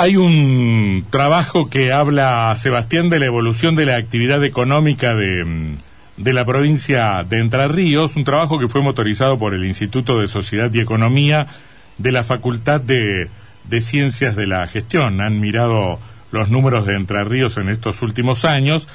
Hay un trabajo que habla, Sebastián, de la evolución de la actividad económica de, mm, de la provincia de Entre Ríos, un trabajo que fue motorizado por el Instituto de Sociedad y Economía de la Facultad de, de Ciencias de la Gestión. Han mirado los números de Entre Ríos en estos últimos años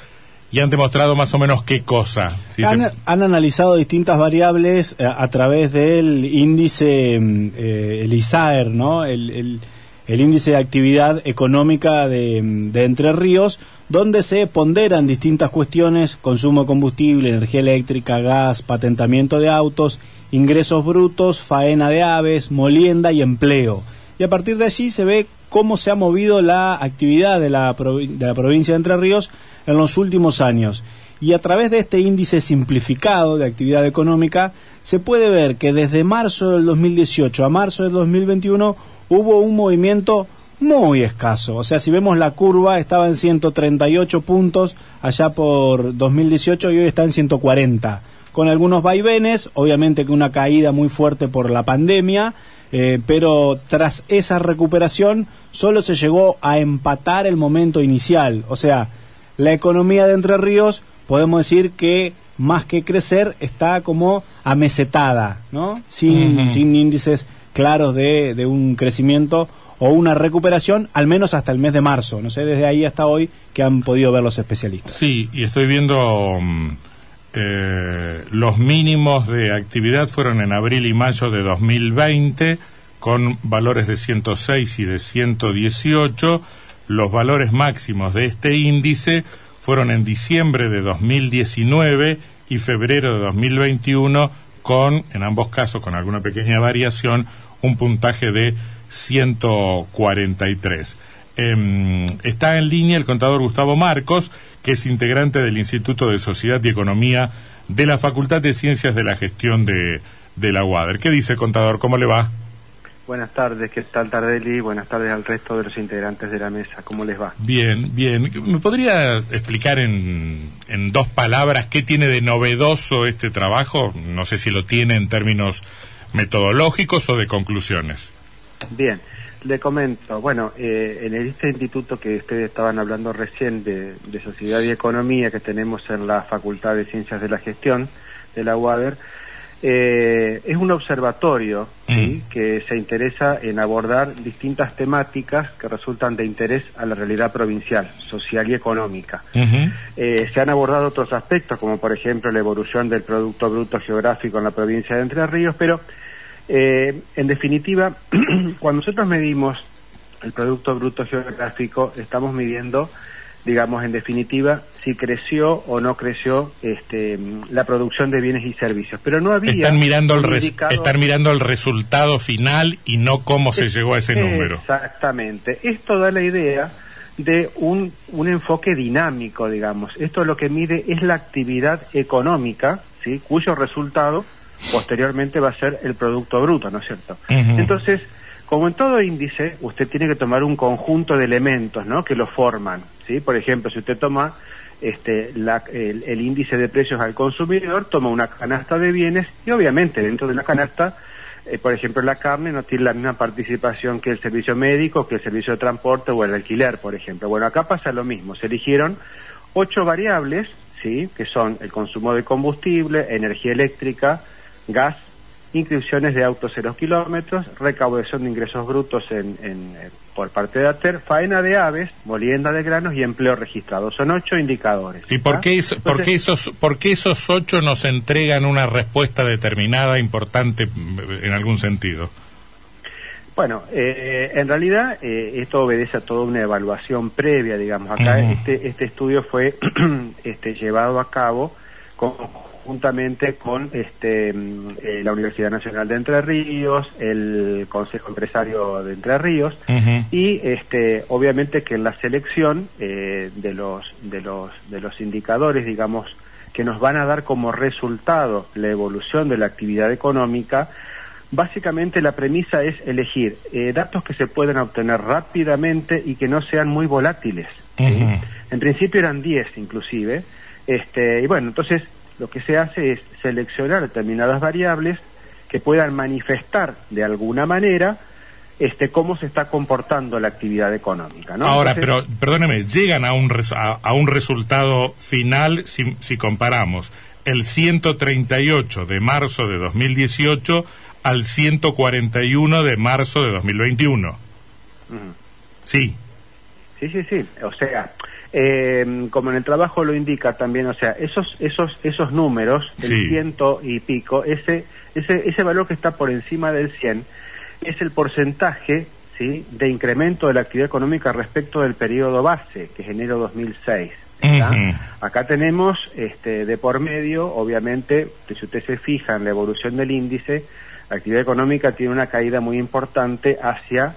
y han demostrado más o menos qué cosa. Si han, se... han, analizado distintas variables a, a través del índice, mm, eh, el ISAER, ¿no? El, el, el, índice de actividad económica de, Entre Ríos, donde se ponderan distintas cuestiones, consumo de combustible, energía eléctrica, gas, patentamiento de autos, ingresos brutos, faena de aves, molienda y empleo. Y a partir de allí se ve cómo se ha movido la actividad de la, de la provincia de Entre Ríos en los últimos años. Y a través de este índice simplificado de actividad económica, se puede ver que desde marzo del 2018 a marzo del 2021 hubo un movimiento muy escaso. O sea, si vemos la curva, estaba en 138 puntos allá por 2018 y hoy está en 140. Con algunos vaivenes, obviamente que una caída muy fuerte por la pandemia, eh, pero tras esa recuperación solo se llegó a empatar el momento inicial. O sea, la economía de Entre Ríos, podemos decir que más que crecer, está como amesetada, ¿no? Sin, uh -huh. sin índices claros de, de, un crecimiento o una recuperación, al menos hasta el mes de marzo. No sé, desde ahí hasta hoy que han podido ver los especialistas. Sí, y estoy viendo eh, los mínimos de actividad fueron en abril y mayo de 2020, con valores de 106 y de 118 los valores máximos de este índice fueron en diciembre de 2019 y febrero de 2021 con, en ambos casos, con alguna pequeña variación, un puntaje de 143. Eh, está en línea el contador Gustavo Marcos, que es integrante del Instituto de Sociedad y Economía de la Facultad de Ciencias de la Gestión de, de la UADER. ¿Qué dice, contador? ¿Cómo le va? Buenas tardes, ¿qué tal Tardelli? Buenas tardes al resto de los integrantes de la mesa, ¿cómo les va? Bien, bien. ¿Me podría explicar en, en dos palabras qué tiene de novedoso este trabajo? No sé si lo tiene en términos metodológicos o de conclusiones. Bien, le comento, bueno, eh, en este instituto que ustedes estaban hablando recién de, de Sociedad y Economía que tenemos en la Facultad de Ciencias de la Gestión de la UADER, eh, es un observatorio mm. ¿sí? que se interesa en abordar distintas temáticas que resultan de interés a la realidad provincial, social y económica. Eh, se han abordado otros aspectos, como por ejemplo la evolución del Producto Bruto Geográfico en la provincia de Entre Ríos, pero eh, en definitiva, cuando nosotros medimos el Producto Bruto Geográfico, estamos midiendo digamos, en definitiva, si creció o no creció este, la producción de bienes y servicios. Pero no había... Están mirando, el, res, están mirando el resultado final y no cómo se es, llegó a ese número. Exactamente. Esto da la idea de un, un enfoque dinámico, digamos. Esto lo que mide es la actividad económica, ¿sí? cuyo resultado posteriormente va a ser el Producto Bruto, ¿no es cierto? Uh -huh. Entonces, como en todo índice, usted tiene que tomar un conjunto de elementos ¿no? que lo forman. ¿Sí? Por ejemplo, si usted toma este, el, índice de precios al consumidor, toma una canasta de bienes y obviamente dentro de la canasta, eh, por ejemplo, la carne no tiene la misma participación que el servicio médico, que el servicio de transporte o el alquiler, por ejemplo. Bueno, acá pasa lo mismo. Se eligieron ocho variables, ¿sí? que son el consumo de combustible, energía eléctrica, gas, inscripciones de autos cero kilómetros, recaudación de ingresos brutos en, en, por parte de ATER, faena de aves, molienda de granos y empleo registrado. Son ocho indicadores. ¿Y por qué, es, Entonces, por, qué esos, por qué esos ocho nos entregan una respuesta determinada, importante en algún sentido? Bueno, eh, en realidad eh, esto obedece a toda una evaluación previa, digamos. Acá este, este estudio fue este, llevado a cabo con juntamente con este, eh, la Universidad Nacional de Entre Ríos, el Consejo Empresario de Entre Ríos uh -huh. y este, obviamente que en la selección eh, de, los, de, los, de los indicadores, digamos, que nos van a dar como resultado la evolución de la actividad económica, básicamente la premisa es elegir eh, datos que se pueden obtener rápidamente y que no sean muy volátiles. Uh -huh. En principio eran 10 inclusive. Este, y bueno, entonces lo que se hace es seleccionar determinadas variables que puedan manifestar de alguna manera este, cómo se está comportando la actividad económica. ¿no? Ahora, pero perdóneme, llegan a un, a, un resultado final si, si comparamos el 138 de marzo de 2018 al 141 de marzo de 2021. Sí. Sí, sí, sí. O sea, eh, como en el trabajo lo indica también, o sea, esos esos esos números, el ciento y pico, ese ese ese valor que está por encima del 100 es el porcentaje ¿sí? de incremento de la actividad económica respecto del periodo base, que es enero 2006. Acá tenemos este, de por medio, obviamente, si usted se fija en la evolución del índice, la actividad económica tiene una caída muy importante hacia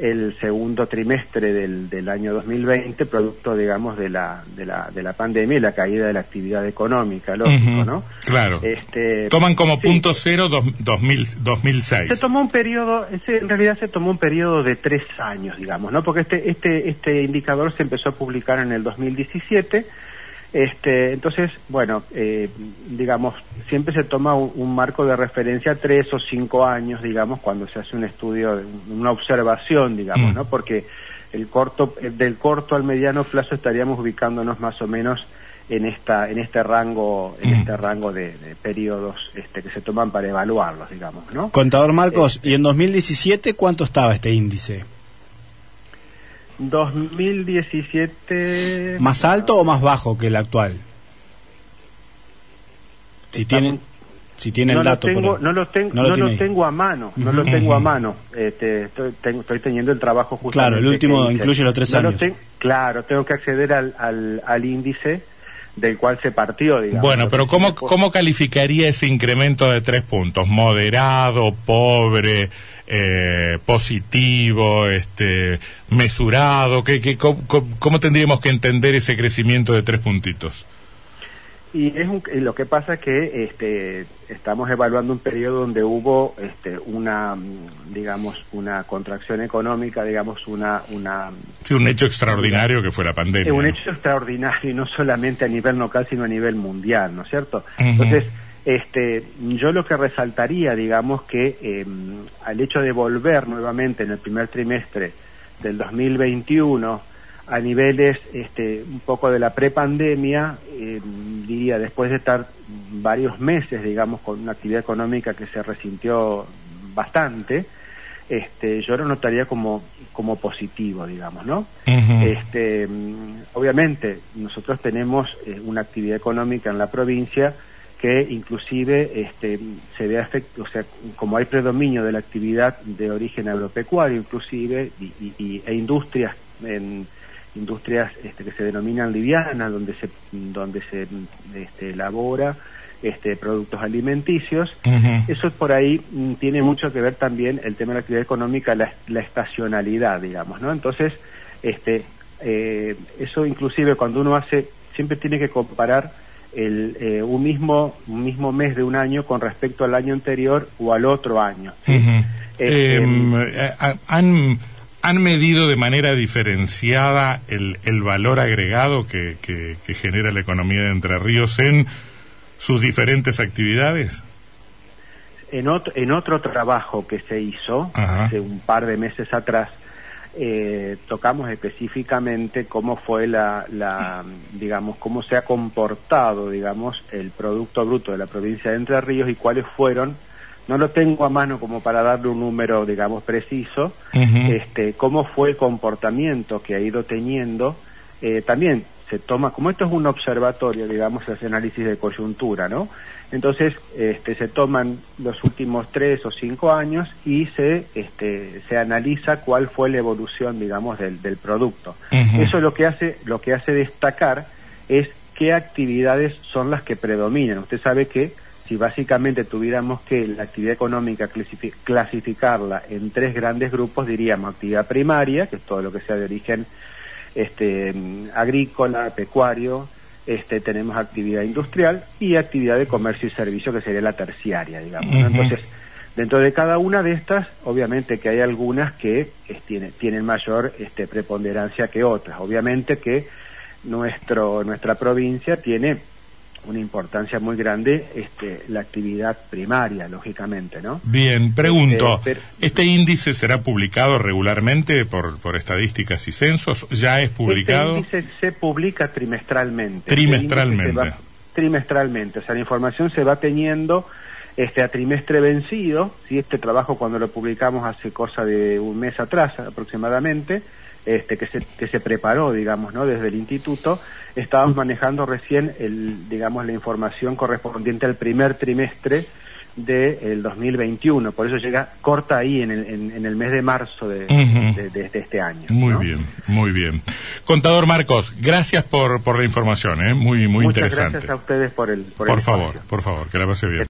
el segundo trimestre del, del año 2020, producto, digamos, de la, de, la, de la pandemia y la caída de la actividad económica, lógico, ¿no? Claro. Este, Toman como punto cero dos, 2006. Se tomó un periodo, en realidad se tomó un periodo de tres años, digamos, ¿no? Porque este, este, este indicador se empezó a publicar en el 2017 este, entonces, bueno, eh, digamos, siempre se toma un, marco de referencia tres o cinco años, digamos, cuando se hace un estudio, una observación, digamos, mm. ¿no? Porque el corto, del corto al mediano plazo estaríamos ubicándonos más o menos en esta, en este rango, en mm. este rango de, periodos este, que se toman para evaluarlos, digamos, ¿no? Contador Marcos, este ¿y en 2017 cuánto estaba este índice? 2017... ¿Más alto o más bajo que el actual? Si tienen, si tienen no el dato. Lo tengo, no lo, tengo, no lo, tengo a mano, no lo tengo a mano. Este, estoy, estoy teniendo el trabajo justo Claro, el último incluye los tres años. claro, tengo que acceder al, al, al índice del cual se partió, digamos. Bueno, pero ¿cómo, ¿cómo calificaría ese incremento de tres puntos? ¿Moderado, pobre, eh, positivo, este, mesurado? ¿Qué, qué, cómo, tendríamos que entender ese crecimiento de tres puntitos? Y es lo que pasa es que este, estamos evaluando un periodo donde hubo este, una, digamos, una contracción económica, digamos, una... una sí, un hecho extraordinario que fue la pandemia. Un hecho extraordinario y no solamente a nivel local, sino a nivel mundial, ¿no es cierto? Entonces, este, yo lo que resaltaría, digamos, que eh, al hecho de volver nuevamente en el primer trimestre del 2021 a niveles este, un poco de la prepandemia, eh, diría, después de estar varios meses, digamos, con una actividad económica que se resintió bastante, este, yo lo notaría como, como positivo, digamos, ¿no? este, obviamente, nosotros tenemos eh, una actividad económica en la provincia que inclusive este, se ve afecto, o sea, como hay predominio de la actividad de origen agropecuario, inclusive, y, e industrias en industrias este, que se denominan livianas, donde se, donde se este, elabora este, productos alimenticios. Eso por ahí mm, tiene mucho que ver también el tema de la actividad económica, la, estacionalidad, digamos, ¿no? Entonces, este, eh, eso inclusive cuando uno hace, siempre tiene que comparar el, eh, un, mismo, un mismo mes de un año con respecto al año anterior o al otro año. Este, em, eh, han ¿Han medido de manera diferenciada el, el valor agregado que, que, genera la economía de Entre Ríos en sus diferentes actividades? En otro, en otro trabajo que se hizo hace un par de meses atrás, eh, tocamos específicamente cómo fue la, la, digamos, cómo se ha comportado, digamos, el Producto Bruto de la provincia de Entre Ríos y cuáles fueron no lo tengo a mano como para darle un número, digamos, preciso, este, cómo fue el comportamiento que ha ido teniendo, eh, también se toma, como esto es un observatorio, digamos, se hace análisis de coyuntura, ¿no? Entonces, este, se toman los últimos tres o cinco años y se, este, se analiza cuál fue la evolución, digamos, del, del producto. Eso lo que hace, lo que hace destacar es qué actividades son las que predominan. Usted sabe que si básicamente tuviéramos que la actividad económica clasificarla en tres grandes grupos, diríamos actividad primaria, que es todo lo que sea de origen este, agrícola, pecuario, este, tenemos actividad industrial y actividad de comercio y servicio, que sería la terciaria, digamos. Entonces, dentro de cada una de estas, obviamente que hay algunas que tienen mayor este, preponderancia que otras. Obviamente que nuestro, nuestra provincia tiene una importancia muy grande este, la actividad primaria, lógicamente, ¿no? Bien, pregunto, Este, pero- ¿este índice será publicado regularmente por, por estadísticas y censos? ¿Ya es publicado? Este índice se publica trimestralmente. Trimestralmente. Este va- trimestralmente, o sea, la información se va teniendo este a trimestre vencido, ¿sí? este trabajo cuando lo publicamos hace cosa de un mes atrás aproximadamente, este que se, que se preparó, digamos, ¿no? desde el instituto, estábamos manejando recién el, digamos, la información correspondiente al primer trimestre del 2021, por eso llega corta ahí en el, en, en el mes de marzo de, de- de- de este año. Muy ¿no? bien, muy bien. Contador Marcos, gracias por, por la información, ¿eh? muy, muy Muchas interesante. gracias a ustedes por el por, el Por favor, espacio. por favor, que la pase bien.